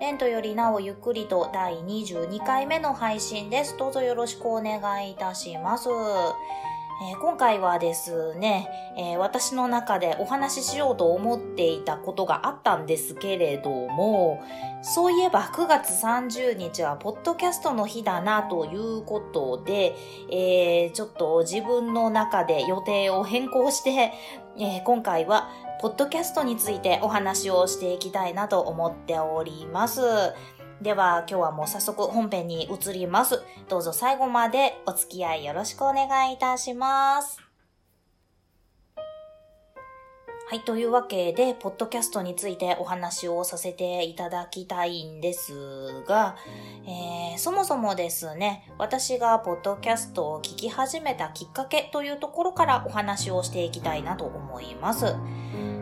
レントよりなおゆっくりと第22回目の配信です。どうぞよろしくお願いいたします。えー、今回はですね、えー、私の中でお話ししようと思っていたことがあったんですけれども、そういえば9月30日はポッドキャストの日だなということで、えー、ちょっと自分の中で予定を変更して、え今回はポッドキャストについてお話をしていきたいなと思っております。では今日はもう早速本編に移ります。どうぞ最後までお付き合いよろしくお願いいたします。はい。というわけで、ポッドキャストについてお話をさせていただきたいんですが、えー、そもそもですね、私がポッドキャストを聞き始めたきっかけというところからお話をしていきたいなと思います。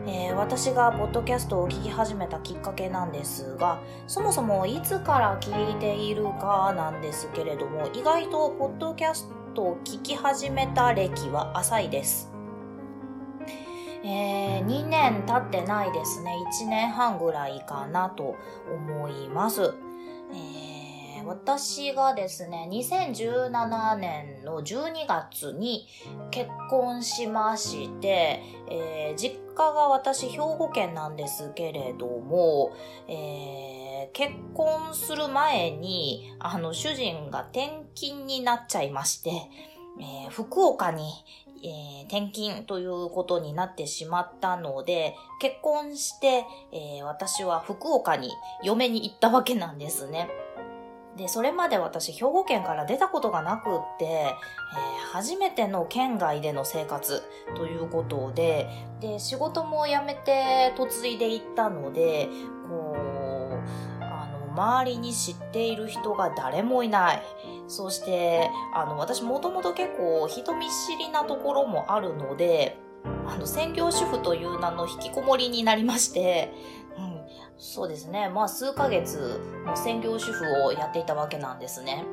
えー、私がポッドキャストを聞き始めたきっかけなんですが、そもそもいつから聞いているかなんですけれども、意外とポッドキャストを聞き始めた歴は浅いです。えー、2年経ってないですね。1年半ぐらいかなと思います。えー私がですね、2017年の12月に結婚しまして、えー、実家が私兵庫県なんですけれども、えー、結婚する前に、あの、主人が転勤になっちゃいまして、えー、福岡に、えー、転勤ということになってしまったので、結婚して、えー、私は福岡に嫁に行ったわけなんですね。で、それまで私、兵庫県から出たことがなくって、えー、初めての県外での生活ということで、で、仕事も辞めて嫁いで行ったので、こう、あの、周りに知っている人が誰もいない。そして、あの、私もともと結構人見知りなところもあるので、あの、専業主婦という名の引きこもりになりまして、そうですね。まあ数ヶ月専業主婦をやっていたわけなんですね。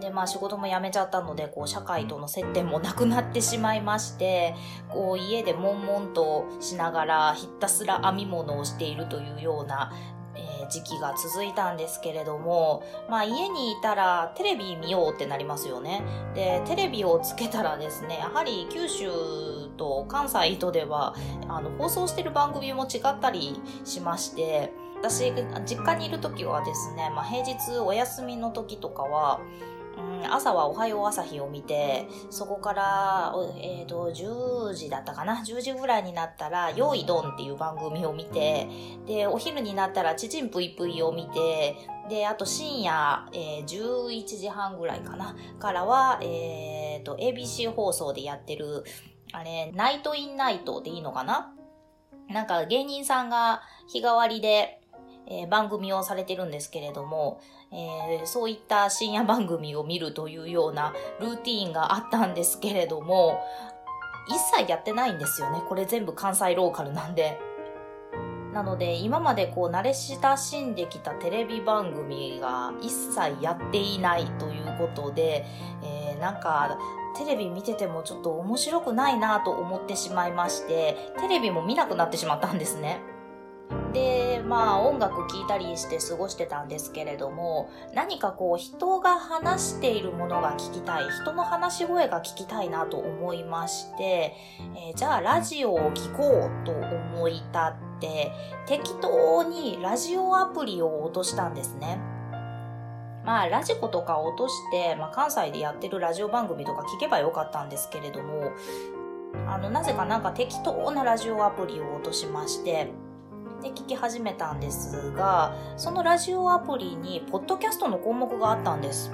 で、まあ仕事も辞めちゃったので、こう社会との接点もなくなってしまいまして、こう家で悶々としながらひたすら編み物をしているというような、え、時期が続いたんですけれども、まあ家にいたらテレビ見ようってなりますよね。で、テレビをつけたらですね、やはり九州と関西とでは、あの、放送してる番組も違ったりしまして、私、実家にいる時はですね、まあ、平日お休みの時とかは、朝はおはよう朝日を見て、そこから、えっ、ー、と、10時だったかな ?10 時ぐらいになったら、よいどんっていう番組を見て、で、お昼になったら、ちちんぷいぷいを見て、で、あと深夜、えー、11時半ぐらいかな？からは、えっ、ー、と、ABC 放送でやってる、あれ、ナイトインナイトでいいのかな？なんか芸人さんが日替わりで、えー、番組をされてるんですけれども、えー、そういった深夜番組を見るというようなルーティーンがあったんですけれども、一切やってないんですよね。これ全部関西ローカルなんで。なので、今までこう慣れ親しんできたテレビ番組が一切やっていないということで、えー、なんか、テレビ見ててもちょっと面白くないなと思ってしまいまして、テレビも見なくなってしまったんですね。で、まあ音楽聴いたりして過ごしてたんですけれども、何かこう人が話しているものが聞きたい、人の話し声が聞きたいなと思いまして、えー、じゃあラジオを聴こうと思い立って、適当にラジオアプリを落としたんですね。まあ、ラジコとか落として、まあ、関西でやってるラジオ番組とか聞けばよかったんですけれども、あの、なぜかなんか適当なラジオアプリを落としまして、で聞き始めたんですが、そのラジオアプリにポッドキャストの項目があったんです。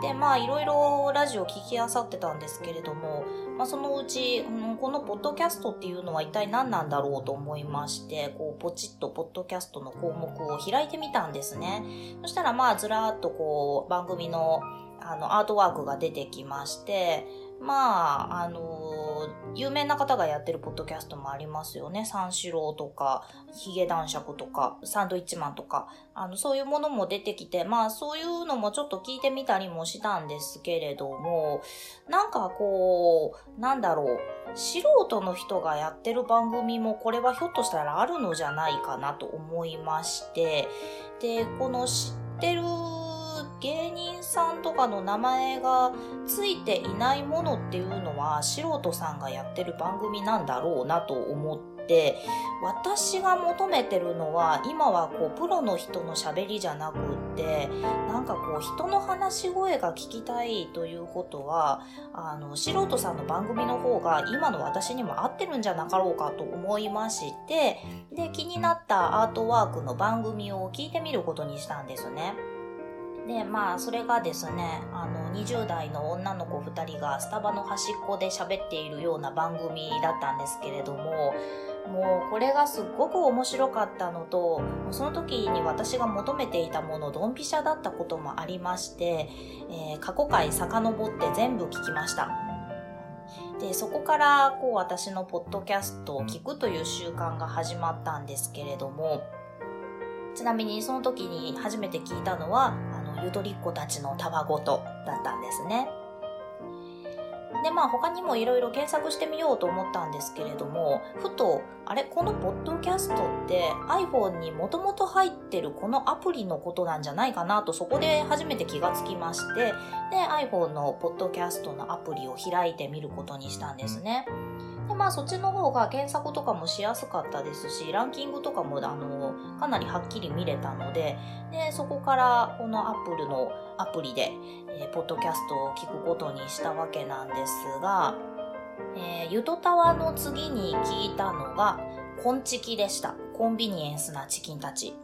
で、まあいろいろラジオ聞きあさってたんですけれども、まあそのうち、うん、このポッドキャストっていうのは一体何なんだろうと思いまして、こうポチッとポッドキャストの項目を開いてみたんですね。そしたらまあずらーっとこう番組のあのアートワークが出てきまして、まあ、あの有名な方がやってるポッドキャストもありますよね。三四郎とか、ヒゲ男爵とか、サンドイッチマンとか、あの、そういうものも出てきて、まあ、そういうのもちょっと聞いてみたりもしたんですけれども、なんかこう、なんだろう、素人の人がやってる番組もこれはひょっとしたらあるのじゃないかなと思いまして、で、この知ってる芸人さんとかの名前がついていないものっていうのは素人さんがやってる番組なんだろうなと思って私が求めてるのは今はこうプロの人の喋りじゃなくってなんかこう人の話し声が聞きたいということはあの素人さんの番組の方が今の私にも合ってるんじゃなかろうかと思いましてで気になったアートワークの番組を聞いてみることにしたんですね。でまあそれがですねあの20代の女の子2人がスタバの端っこで喋っているような番組だったんですけれどももうこれがすっごく面白かったのとその時に私が求めていたものドンピシャだったこともありまして、えー、過去回遡って全部聞きました。でそこからこう私のポッドキャストを聞くという習慣が始まったんですけれどもちなみにその時に初めて聞いたのはゆとりっ子たちのたわごとだったんですね。で、まあ他にもいろいろ検索してみようと思ったんですけれども、ふと、あれ？このポッドキャストって iPhone にもともと入ってるこのアプリのことなんじゃないかなとそこで初めて気がつきまして、で、iPhone のポッドキャストのアプリを開いてみることにしたんですね。で、まあそっちの方が検索とかもしやすかったですし、ランキングとかもあの、かなりはっきり見れたので、で、そこからこの Apple のアプリで、えー、ポッドキャストを聞くことにしたわけなんですが、えー、ゆとたわの次に聞いたのが、コンチキでした。コンビニエンスなチキンたち。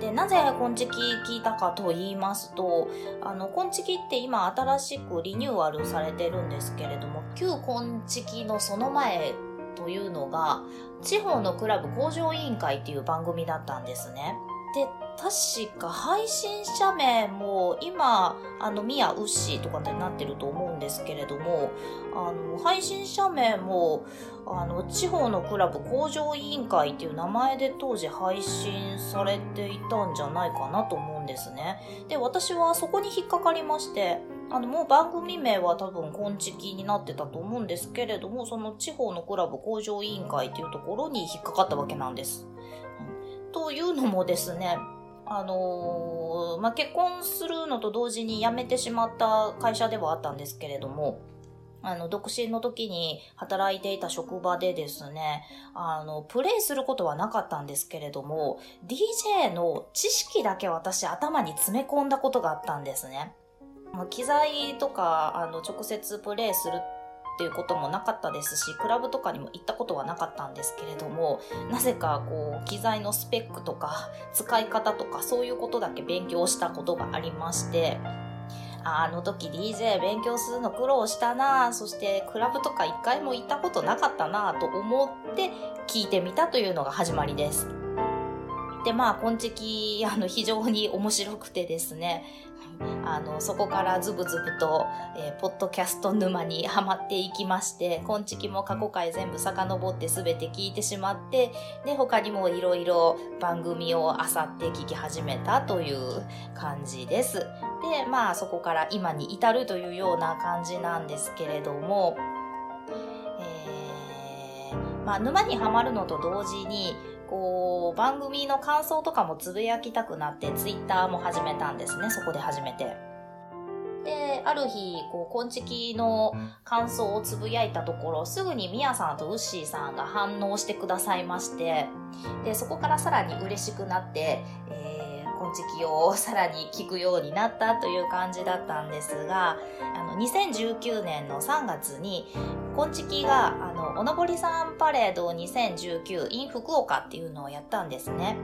で、なぜこんちき聞いたかと言いますと、あの、コンチキって今新しくリニューアルされてるんですけれども、旧こんちきのその前というのが、地方のクラブ向上委員会っていう番組だったんですね。で、確か配信者名も今、あの、ミヤウッシーとかになってると思うんですけれども、あの、配信者名も、あの、地方のクラブ工場委員会っていう名前で当時配信されていたんじゃないかなと思うんですね。で、私はそこに引っかかりまして、あの、もう番組名は多分、コンチキになってたと思うんですけれども、その地方のクラブ工場委員会っていうところに引っかかったわけなんです。というのもですね、あのー、まあ、結婚するのと同時に辞めてしまった会社ではあったんですけれども、あの、独身の時に働いていた職場でですね、あの、プレイすることはなかったんですけれども、DJ の知識だけ私頭に詰め込んだことがあったんですね。機材とか、あの、直接プレイするっていうこともなかったですし、クラブとかにも行ったことはなかったんですけれども、なぜかこう、機材のスペックとか、使い方とか、そういうことだけ勉強したことがありまして、あの時 DJ 勉強するの苦労したなそしてクラブとか一回も行ったことなかったなと思って聞いてみたというのが始まりです。で、まあ、こんちき、あの、非常に面白くてですね、あの、そこからズブズブと、えー、ポッドキャスト沼にはまっていきまして、こんちきも過去回全部遡って全て聞いてしまって、で、他にもいろいろ番組を漁って聞き始めたという感じです。で、まあ、そこから今に至るというような感じなんですけれども、えー、まあ、沼にはまるのと同時に、こう、番組の感想とかもつぶやきたくなって、ツイッターも始めたんですね、そこで始めて。で、ある日、こう、こんちきの感想をつぶやいたところ、すぐにみやさんとウッシーさんが反応してくださいまして、で、そこからさらに嬉しくなって、えー、こんちきをさらに聞くようになったという感じだったんですが、あの、2019年の3月に、こんちきが、あの、おのぼりさんパレード2019 in 福岡っていうのをやったんですね。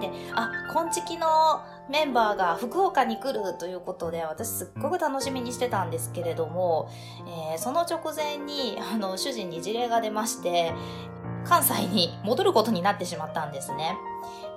で、あ、今月のメンバーが福岡に来るということで、私すっごく楽しみにしてたんですけれども、えー、その直前に、あの、主人に事例が出まして、関西に戻ることになってしまったんですね。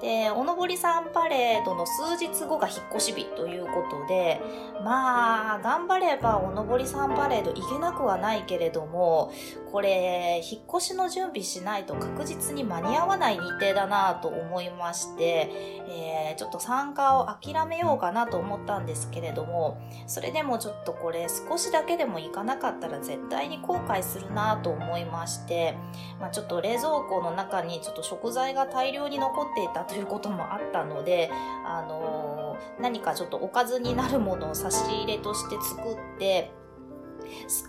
で、おのぼりさんパレードの数日後が引っ越し日ということで、まあ、頑張ればおのぼりさんパレード行けなくはないけれども、これ、引っ越しの準備しないと確実に間に合わない日程だなと思いまして、えー、ちょっと参加を諦めようかなと思ったんですけれども、それでもちょっとこれ少しだけでも行かなかったら絶対に後悔するなと思いまして、まあ、ちょっと冷蔵庫の中にちょっと食材が大量に残っていたということもあったので、あの、何かちょっとおかずになるものを差し入れとして作って、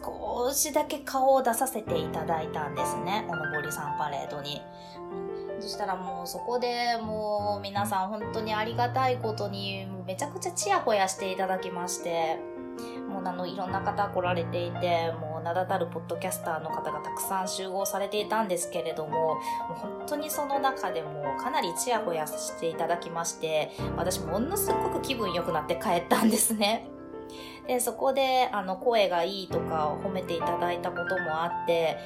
少しだけ顔を出させていただいたんですね。おのぼりさんパレードに。そしたらもうそこでもう皆さん本当にありがたいことにめちゃくちゃチヤホヤしていただきまして、もうあのいろんな方来られていて、もう名だたるポッドキャスターの方がたくさん集合されていたんですけれども、もう本当にその中でもかなりチヤホヤしていただきまして、私ものすごく気分良くなって帰ったんですね。で、そこで、あの、声がいいとか褒めていただいたこともあって、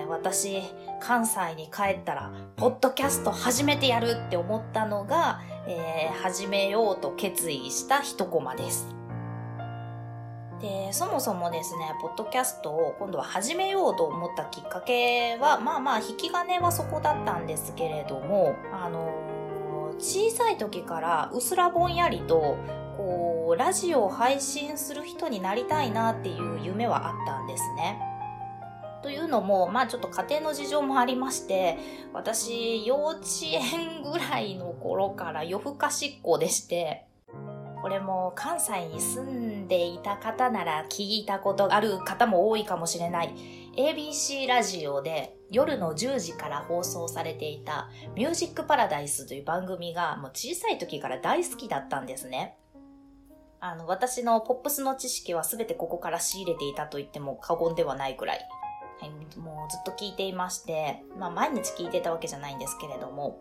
えー、私、関西に帰ったら、ポッドキャスト始めてやるって思ったのが、えー、始めようと決意した一コマです。で、そもそもですね、ポッドキャストを今度は始めようと思ったきっかけは、まあまあ、引き金はそこだったんですけれども、あの、小さい時からうすらぼんやりと、こう、ラジオを配信する人になりたいなっていう夢はあったんですね。というのも、まあちょっと家庭の事情もありまして、私、幼稚園ぐらいの頃から夜更かしっ子でして、これも関西に住んでいた方なら聞いたことがある方も多いかもしれない ABC ラジオで夜の10時から放送されていたミュージックパラダイスという番組がもう小さい時から大好きだったんですね。あの、私のポップスの知識は全てここから仕入れていたと言っても過言ではないくらい。はい、もうずっと聞いていまして、まあ毎日聞いてたわけじゃないんですけれども、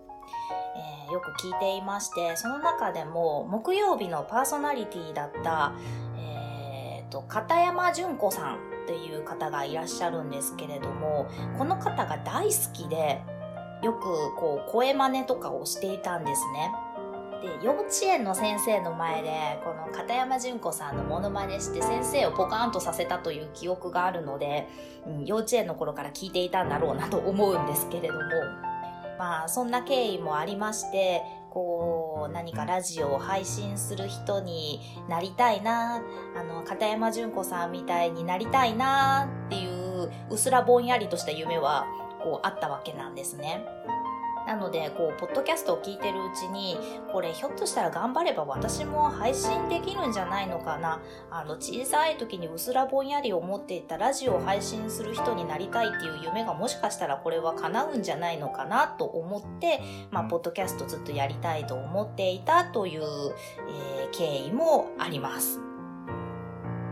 えー、よく聞いていまして、その中でも木曜日のパーソナリティだった、えー、と、片山純子さんっていう方がいらっしゃるんですけれども、この方が大好きで、よくこう声真似とかをしていたんですね。で、幼稚園の先生の前で、この片山純子さんのモノマネして先生をポカーンとさせたという記憶があるので、うん、幼稚園の頃から聞いていたんだろうなと思うんですけれども、まあ、そんな経緯もありまして、こう、何かラジオを配信する人になりたいな、あの、片山淳子さんみたいになりたいなっていう、うすらぼんやりとした夢は、こう、あったわけなんですね。なので、こう、ポッドキャストを聞いてるうちに、これひょっとしたら頑張れば私も配信できるんじゃないのかな。あの、小さい時にうすらぼんやり思っていたラジオを配信する人になりたいっていう夢がもしかしたらこれは叶うんじゃないのかなと思って、まあ、ポッドキャストずっとやりたいと思っていたという、えー、経緯もあります。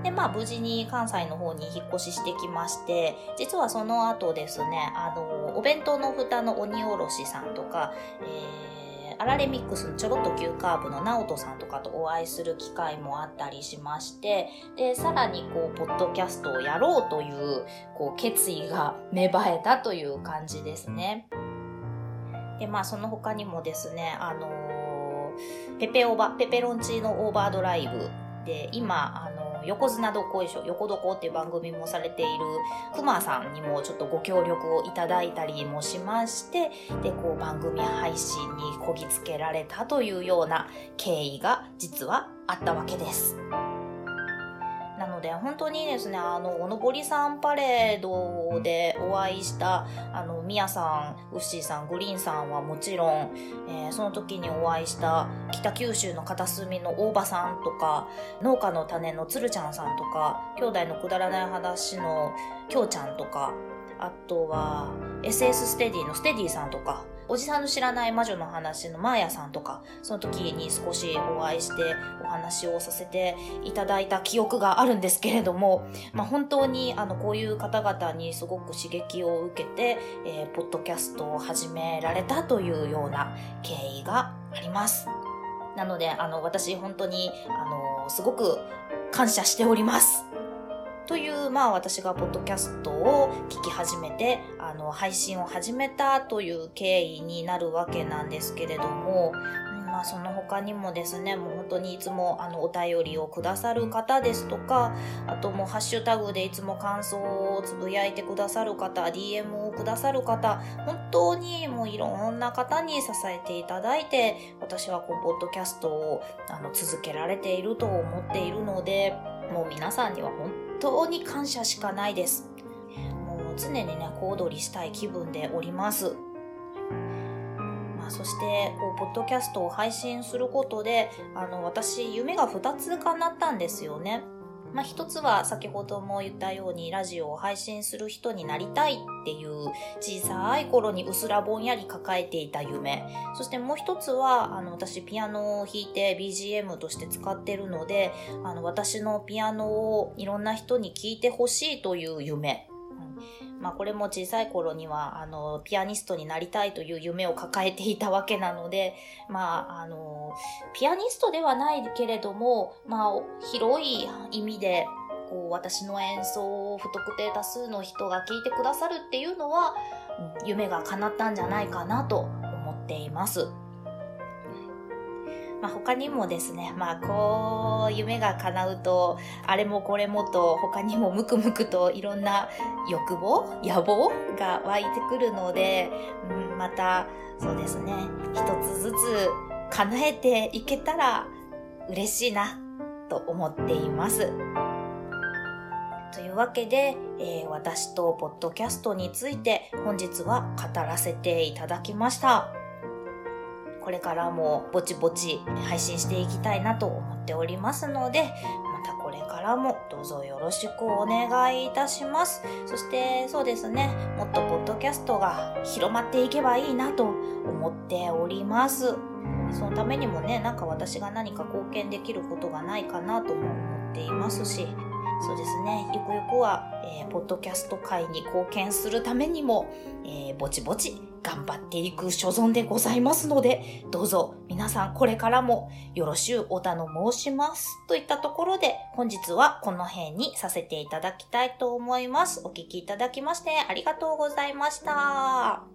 で、まあ、無事に関西の方に引っ越ししてきまして、実はその後ですね、あの、お弁当の蓋の鬼おろしさんとか、えー、アラレミックスのちょろっと急カーブの直人さんとかとお会いする機会もあったりしまして、で、さらにこう、ポッドキャストをやろうという、こう、決意が芽生えたという感じですね。で、まあ、その他にもですね、あの、ペペオバ、ペペロンチーノオーバードライブで、今、あの横綱どこいしょ、横どこっていう番組もされているくまさんにもちょっとご協力をいただいたりもしまして、で、こう番組配信にこぎつけられたというような経緯が実はあったわけです。ので、本当にですね、あの、おのぼりさんパレードでお会いした、あの、みやさん、ウッシーさん、グリーンさんはもちろん、えー、その時にお会いした北九州の片隅の大場さんとか、農家の種のつるちゃんさんとか、兄弟のくだらない話のきょうちゃんとか、あとは SS ステディのステディさんとか、おじさんの知らない魔女の話のマーヤさんとか、その時に少しお会いしてお話をさせていただいた記憶があるんですけれども、まあ、本当にあのこういう方々にすごく刺激を受けて、えー、ポッドキャストを始められたというような経緯があります。なので、あの、私本当に、あの、すごく感謝しております。という、まあ私がポッドキャストを聞き始めて、あの、配信を始めたという経緯になるわけなんですけれども、まあその他にもですね、もう本当にいつもあのお便りをくださる方ですとか、あともうハッシュタグでいつも感想をつぶやいてくださる方、DM をくださる方、本当にもういろんな方に支えていただいて、私はこのポッドキャストをあの続けられていると思っているので、もう皆さんには本当に感謝しかないです。もう常にね、小躍りしたい気分でおります。ま、そしてこうポッドキャストを配信することであの私夢が2つ叶ったんですよね。まあ、一つは先ほども言ったようにラジオを配信する人になりたいっていう小さい頃にうすらぼんやり抱えていた夢。そしてもう一つは、あの、私ピアノを弾いて BGM として使ってるので、あの、私のピアノをいろんな人に聴いてほしいという夢。まあこれも小さい頃にはあのピアニストになりたいという夢を抱えていたわけなので、まああの、ピアニストではないけれども、まあ広い意味でこう私の演奏を不特定多数の人が聴いてくださるっていうのは、夢が叶ったんじゃないかなと思っています。まあ、他にもですね、まあ、こう、夢が叶うと、あれもこれもと、他にもムクムクといろんな欲望野望が湧いてくるので、うん、また、そうですね、一つずつ叶えていけたら嬉しいな、と思っています。というわけで、えー、私とポッドキャストについて本日は語らせていただきました。これからもぼちぼち配信していきたいなと思っておりますので、またこれからもどうぞよろしくお願いいたします。そしてそうですね、もっとポッドキャストが広まっていけばいいなと思っております。そのためにもね、なんか私が何か貢献できることがないかなとも思っていますし、そうですね、ゆくゆくは、えー、ポッドキャスト界に貢献するためにも、えー、ぼちぼち頑張っていく所存でございますので、どうぞ皆さんこれからもよろしゅうお頼申します。といったところで、本日はこの辺にさせていただきたいと思います。お聴きいただきましてありがとうございました。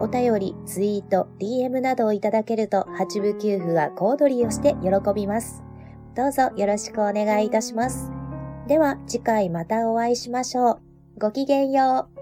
お便り、ツイート、DM などをいただけると、八部給付は小躍りをして喜びます。どうぞよろしくお願いいたします。では、次回またお会いしましょう。ごきげんよう。